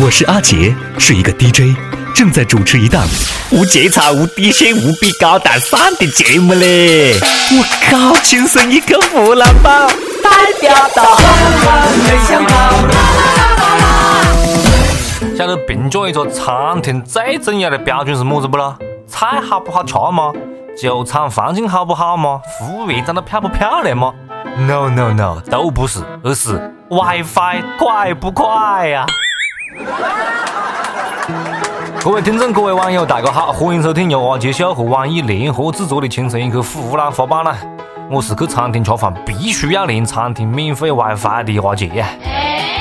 我是阿杰，是一个 DJ，正在主持一档无节操、无底线、无比高大上的节目嘞！我靠，亲生一个湖南宝，代表到没想到。晓得评价一个餐厅最重要的标准是么子不咯？菜好不好吃吗？酒厂环境好不好吗？服务员长得漂不漂亮吗？No No No，都不是，而是 WiFi 快不快呀？各位听众，各位网友，大家好，欢迎收听由阿杰秀和网易联合制作的《青春一刻湖南话版》啦！我是去餐厅吃饭必须要连餐厅免费 WiFi 的阿杰。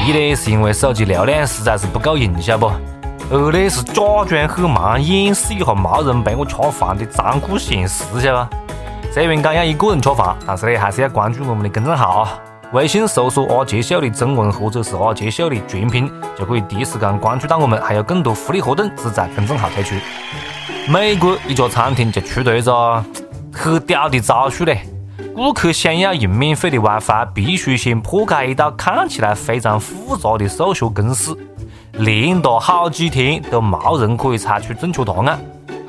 一呢是因为手机流量实在是不够用，晓不？二呢是假装很忙，掩饰一下没人陪我吃饭的残酷现实，晓得？虽然讲要一个人吃饭，但是呢还是要关注我们的公众号。微信搜索“阿杰秀”的中文或者是“阿杰秀”的全拼，就可以第一时间关注到我们，还有更多福利活动只在公众号推出。美国一家餐厅就出了一个很屌的招数嘞，顾客想要用免费的 WiFi，必须先破解一道看起来非常复杂的数学公式，连打好几天都没人可以猜出正确答案。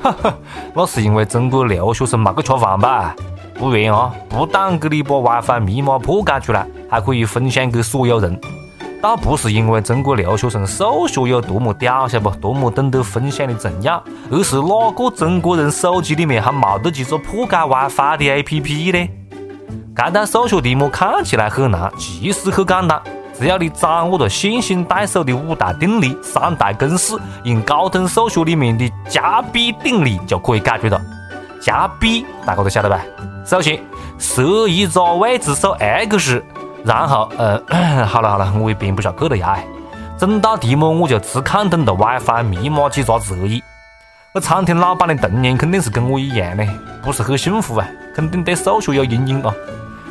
哈哈，那是因为中国留学生没去吃饭吧？不然啊，不但给你把 WiFi 密码破解出来，还可以分享给所有人。倒不是因为中国留学生数学有多么屌，晓不？多么懂得分享的重要，而是哪个中国人手机里面还没得几个破解 WiFi 的 APP 呢？这道数学题目看起来很难，其实很简单，只要你掌握了线性代数的五大定理、三大公式，用高等数学里面的加比定理就可以解决了。加比大家都晓得吧？首先设一个未知数 x，然后呃，好了好了，我也编不下去了呀。整道题目我就只看懂了 WiFi 密码几个字而已。那餐厅老板的童年肯定是跟我一样的，不是很幸福啊，肯定对数学有阴影啊。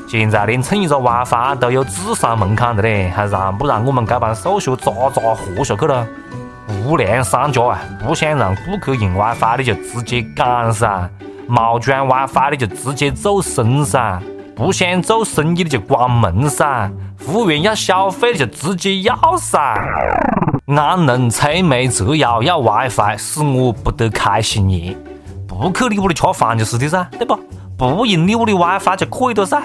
现在连蹭一个 WiFi 都有智商门槛的嘞，还让不让我们这帮数学渣渣活下去了？无良商家啊，不想让顾客用 WiFi 的就直接赶噻。没装 WiFi 的就直接走神噻，不想做生意的就关门噻，服务员要消费的就直接要噻。安能摧眉折腰要 WiFi，使我不得开心耶！不去你屋里吃饭就是的噻，对不？不用你屋里 WiFi 就可以了噻。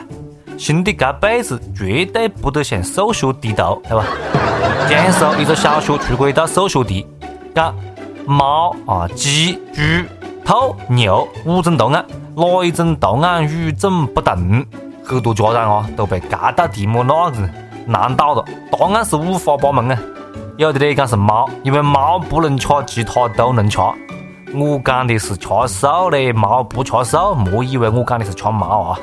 兄弟，这辈子绝对不得向数学低头，对吧？江苏一个小学出过一道数学题，讲猫啊、鸡、猪。兔、牛五种图案，哪一种图案与众不同？很多家长啊都被这道题目那个难倒了。答案是五花八门啊！有的呢讲是猫，因为猫不能吃，其他都能吃。我讲的是吃素嘞，猫不吃素，莫以为我讲的是吃猫啊！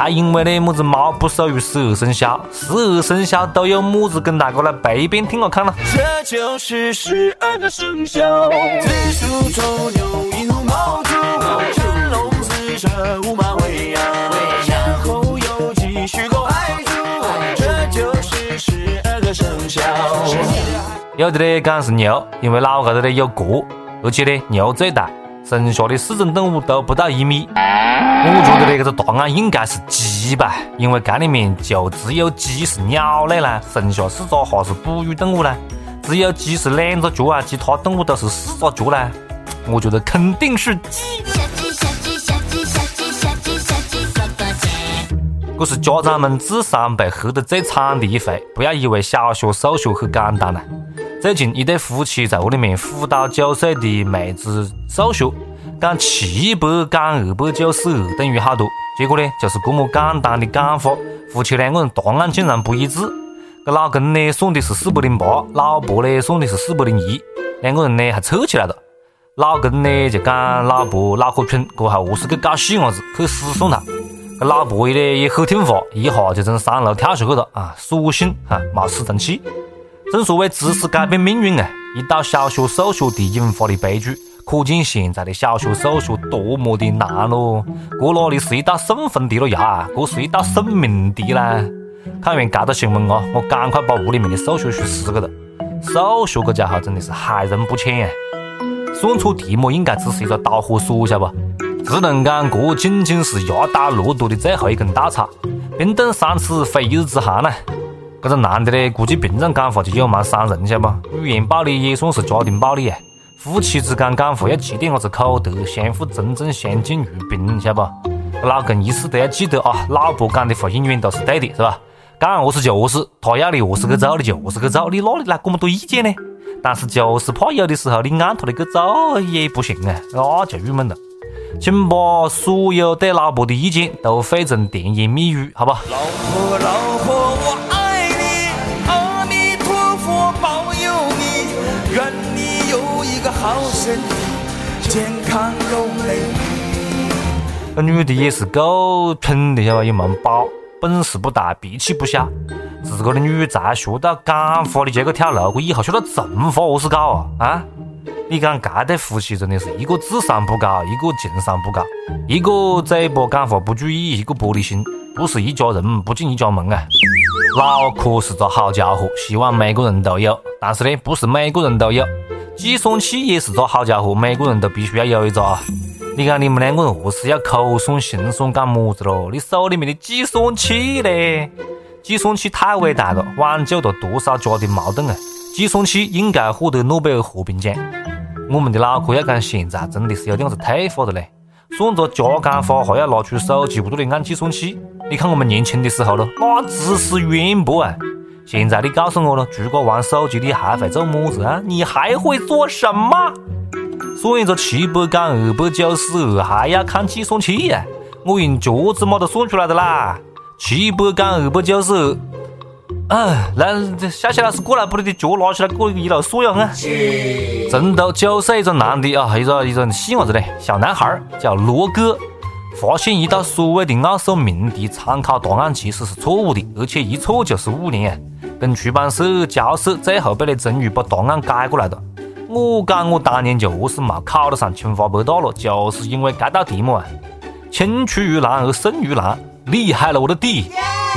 还因为呢么子猫不属于十二生肖，十二生肖都有么子？跟大哥来背一遍听我看了。这就是十二个生肖。子鼠丑牛。寅虎、卯兔、辰龙、巳蛇、午马、未羊、申猴、酉鸡、戌狗、亥猪。这就是十二个生肖有的呢讲是牛，因为脑壳头呢有角，而且呢牛最大，剩下的四种动物都不到一米。我觉得这个答案应该是鸡吧，因为这里面就只有鸡是鸟类啦，剩下四个哈是哺乳动物啦，只有鸡是两个脚啊，其他动物都是四个脚啦。我觉得肯定是鸡。这是家长们智商被黑得最惨的一回，不要以为小学数学很简单啦。最近一对夫妻在屋里面辅导九岁的妹子数学，讲七百减二百九十二等于好多，结果呢就是这么简单的讲法，夫妻两个人答案竟然不一致。这老公呢算的是四百零八，老婆呢算的是四百零一，两个人呢还凑起来了。老公呢就讲老婆脑壳蠢，这还何是去搞细伢子，去死算他。这老婆呢也很听话，一下就从三楼跳下去了啊！所幸啊没死成气。正所谓知识改变命运啊！一道小学数学题引发的悲剧，可见现在的小学数学多么的难咯！这哪里是一道送分题了呀？这是一道送命题啦！看完这个新闻啊，我赶快把屋里面的数学书撕了。数学这家伙真的是害人不浅呀！算错题目应该只是一个导火索，晓得不？只能讲这仅仅是压倒骆驼的最后一根稻草，冰冻三尺非一日之寒呐！这个男的呢，估计平常讲话就有蛮伤人，晓得不？语言暴力也算是家庭暴力啊。夫妻之间讲话要记点伢子口德，相互尊重，相敬如宾，晓得不？老公一次都要记得啊，老婆讲的话永远都是对的，是吧？讲何是就是，他要你何是去做，你就是去做，你哪里来这么多意见呢？但是就是怕有的时候你按他的去做也不行啊，那就郁闷了。请把所有对老婆的意见都汇成甜言蜜语，好吧？老婆，老婆，身体，健康又美丽。这女的也是够蠢的，晓得吧？也蛮宝，本事不大，脾气不小。自个的女才学到感化的，结果跳楼，以后学到重话，何是搞啊？啊？你讲这对夫妻真的是一个智商不高，一个情商不高，一个嘴巴讲话不注意，一个玻璃心，不是一家人不进一家门啊！脑壳是个好家伙，希望每个人都有，但是呢，不是每个人都有。计算器也是个好家伙，每个人都必须要有一个啊！你看你们两个人何是要口算心算干么子咯？你手里面的计算器呢？计算器太伟大了，挽救了多少家庭矛盾啊！计算器应该获得诺贝尔和平奖。我们的脑壳要讲现在真的是有点子退化了嘞，算个加减法还要拿出手机不断的按计算器。你看我们年轻的时候咯，那知识渊博啊！现在你告诉我了，除了玩手机，你还会做么子啊？你还会做什么？算一个七百减二百九十二还要看计算器呀？我用脚趾拇都算出来的啦，七百减二百九十二。啊，来，小谢老师过来，把你的脚拿起来，过一路算呀！啊！成都九岁一个男的啊，一个一个细伢子嘞，小男孩叫罗哥，发现一道所谓的奥数命题参考答案其实是错误的，而且一错就是五年啊！跟出版社交涉，最后被你终于把答案改过来了。我讲我当年就何是没考得上清华北大了，就是因为这道题目啊，青出于蓝而胜于蓝，厉害了我的弟！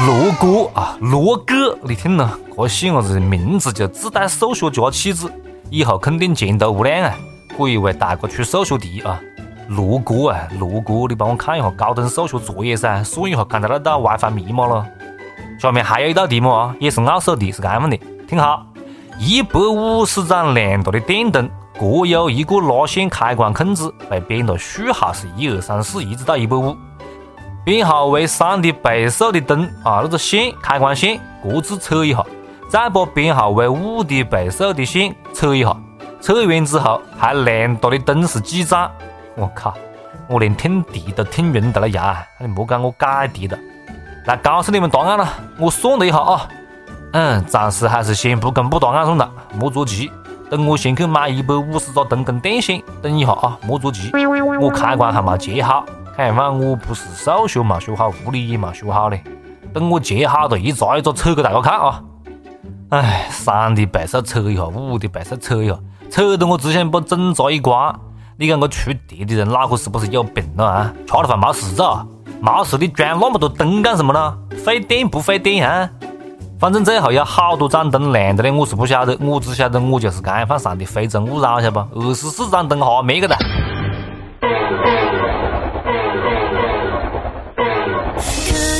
罗哥啊，罗哥，你听了，这细伢子的名字就自带数学家气质，以后肯定前途无量啊！可以为大哥出数学题啊！罗哥啊，罗哥，你帮我看一下高等数学作业噻，算一下刚才那道 WiFi 密码咯。下面还有一道题目啊，也是奥数题，是这样的，听好：一百五十盏亮大的电灯，各有一个拉线开关控制，被编了序号是一二三四，一直到一百五。编号为三的倍数的灯啊，那个线开关线各自测一下，再把编号为五的倍数的线测一下，测完之后还亮大的灯是几盏？我靠，我连听题都听晕得了牙，你莫讲我改题了。来告诉你们答案了，我算了一下啊，嗯，暂时还是先不公布答案算了，莫着急，等我先去买一百五十个灯跟电线，等一下啊，莫着急，我开关还没接好。看样话我不是数学没学好，物理也没学好嘞。等我接好了，一查一查测给大家看啊！哎，三的倍数扯一下，五的倍数扯一下，扯得我只想把整闸一关。你讲我出题的人脑壳是不是有病了啊？吃了饭没事做，没事你装那么多灯干什么呢？费电不费电啊？反正最后有好多盏灯亮的嘞，我是不晓得，我只晓得我就是干饭上的非诚勿扰，晓得不？二十四盏灯哈灭个的。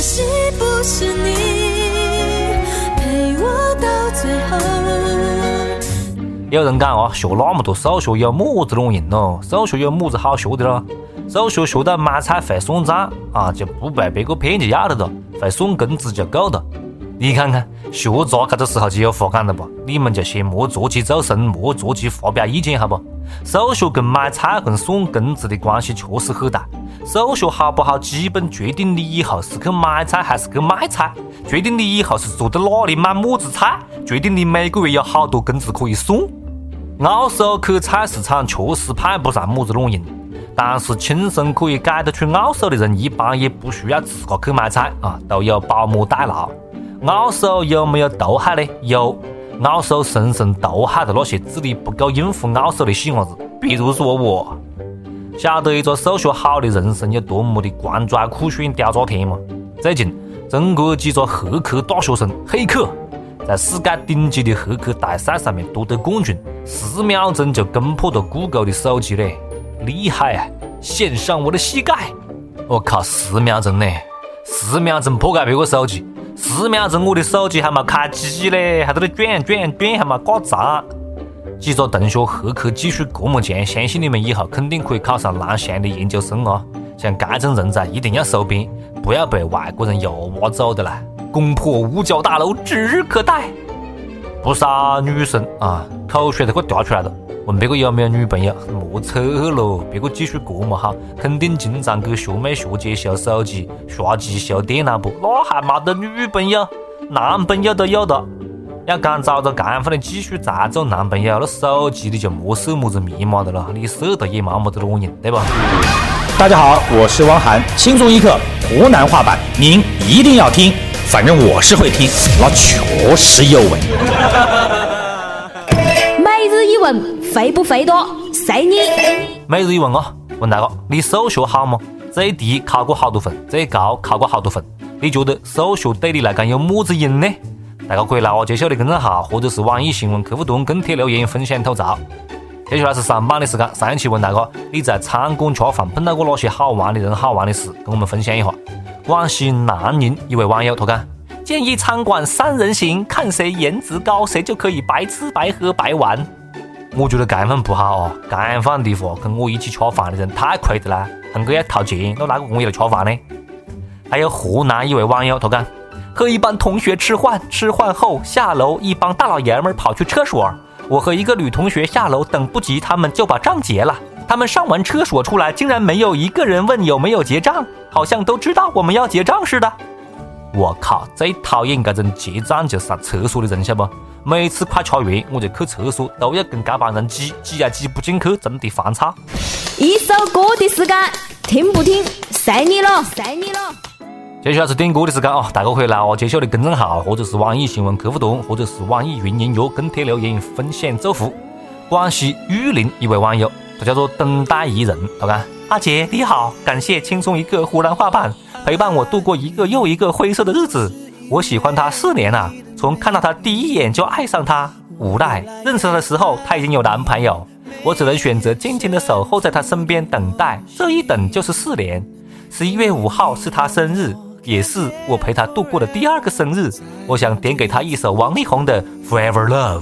是你陪有人讲啊，学那么多数学有么子卵用咯？数学有么子好学的咯？数学学到买菜会算账啊，就不被别个骗就要了的，会算工资就够了。你看看，学渣这个时候就有话讲了吧？你们就先莫着急做声，莫着急发表意见，好不？数学跟买菜跟算工资的关系确实很大。数学好不好，基本决定你以后是去买菜还是去卖菜，决定你以后是坐在哪里买么子菜，决定你每个月有好多工资可以算。奥数去菜市场确实派不上么子卵用，但是轻松可以改得出奥数的人，一般也不需要自个去买菜啊，都有保姆代劳。奥数有没有毒害呢？有。奥数深深毒害了那些智力不够应付奥数的细伢子，比如说我。晓得一个数学好的人生有多么的狂拽酷炫屌炸天吗？最近，中国几个黑客大学生黑客在世界顶级的黑客大赛上面夺得冠军，十秒钟就攻破了谷歌的手机嘞，厉害啊！献上我的膝盖！我靠，十秒钟呢，十秒钟破开别个手机，十秒钟我的手机还没开机嘞，还在那转转转，还没挂闸。几个同学黑客技术这么强，相信你们以后肯定可以考上蓝翔的研究生哦。像这种人才一定要收编，不要被外国人又挖走的啦！攻破五角大楼指日可待。不少女生啊，口水都快掉出来了。问别个有没有女朋友？莫扯喽！别个技术这么好，肯定经常给学妹学姐修手机、刷机、修电脑不？那还没得女朋友？男朋友都有的。要刚找着这样的技术才做男朋友，那手机里就莫设么子密码的了，你设了也没么子卵用，对吧？大家好，我是汪涵，轻松一刻湖南话版，您一定要听，反正我是会听，那确实有味。每日一问，肥不肥多？随你。每日一问啊，问大哥，你数学好吗？最低考过好多分？最高考过好多分？你觉得数学对你来讲有么子用呢？大家可以来我杰秀的公众号或者是网易新闻客户端跟帖留言分享吐槽。接下来是上班的时间，上一期问大家你在餐馆吃饭碰到过哪些好玩的人、好玩的事，跟我们分享一下。广西南宁一位网友他讲，建议餐馆三人行，看谁颜值高，谁就可以白吃白喝白玩。我觉得这样不好啊，这样的话跟我一起吃饭的人太亏的啦，还个。要掏钱，那哪个。跟我一起吃饭呢？还有河南一位网友他讲。和一帮同学吃饭，吃饭后下楼，一帮大老爷们跑去厕所。我和一个女同学下楼，等不及，他们就把账结了。他们上完厕所出来，竟然没有一个人问有没有结账，好像都知道我们要结账似的。我靠，最讨厌这种结账就上厕所的人，晓不？每次快吃完，我就去厕所，都要跟这帮人挤，挤呀挤不进去，真的烦躁。一首歌的时间，听不听，随你了，随你了。接下来是点歌的时间啊！大家可以来我揭晓的公众号，或者是网易新闻客户端，或者是网易云音乐跟帖留言分享祝福。广西玉林一位网友，他叫做等待一人，他讲：阿杰你好，感谢轻松一个湖南话版陪伴我度过一个又一个灰色的日子。我喜欢他四年了，从看到他第一眼就爱上他，无奈认识他的时候他已经有男朋友，我只能选择静静的守候在他身边等待，这一等就是四年。十一月五号是他生日。也是我陪他度过的第二个生日，我想点给他一首王力宏的《Forever Love》，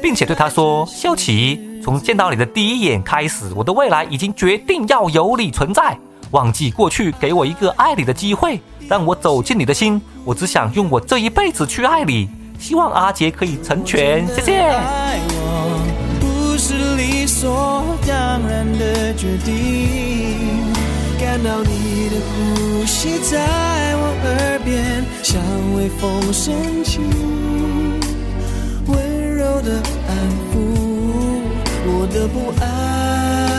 并且对他说：“秀琪，从见到你的第一眼开始，我的未来已经决定要有你存在。忘记过去，给我一个爱你的机会，让我走进你的心。我只想用我这一辈子去爱你。希望阿杰可以成全。”谢谢。是理所当然的决定感到你的呼吸在我耳边，像微风深情，温柔的安抚我的不安。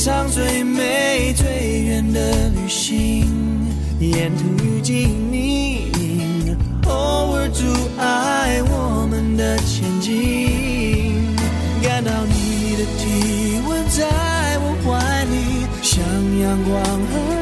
上最美最远的旅行沿途遇见你，偶尔阻碍我们的前进。感到你的体温在我怀里，像阳光和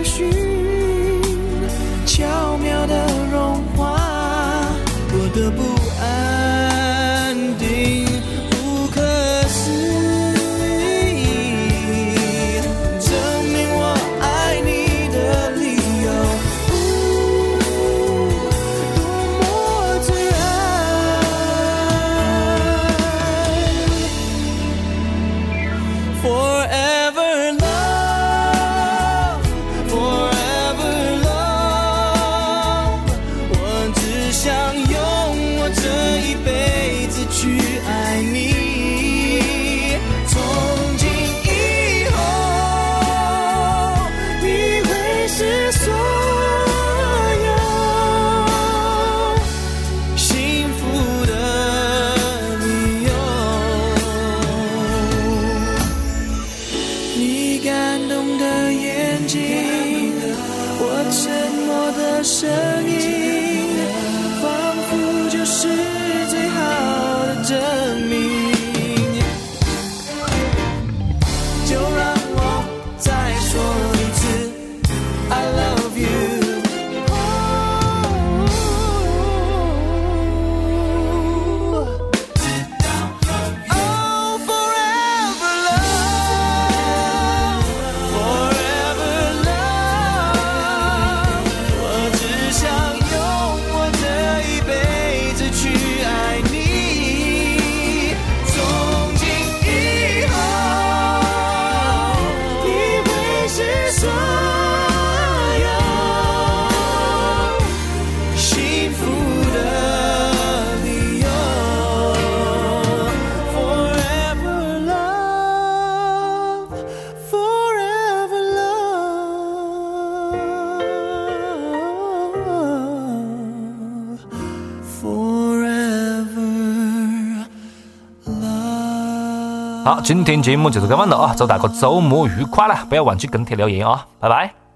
好，今天节目就是这样了啊！祝大家周末愉快啦，不要忘记跟帖留言啊！拜拜。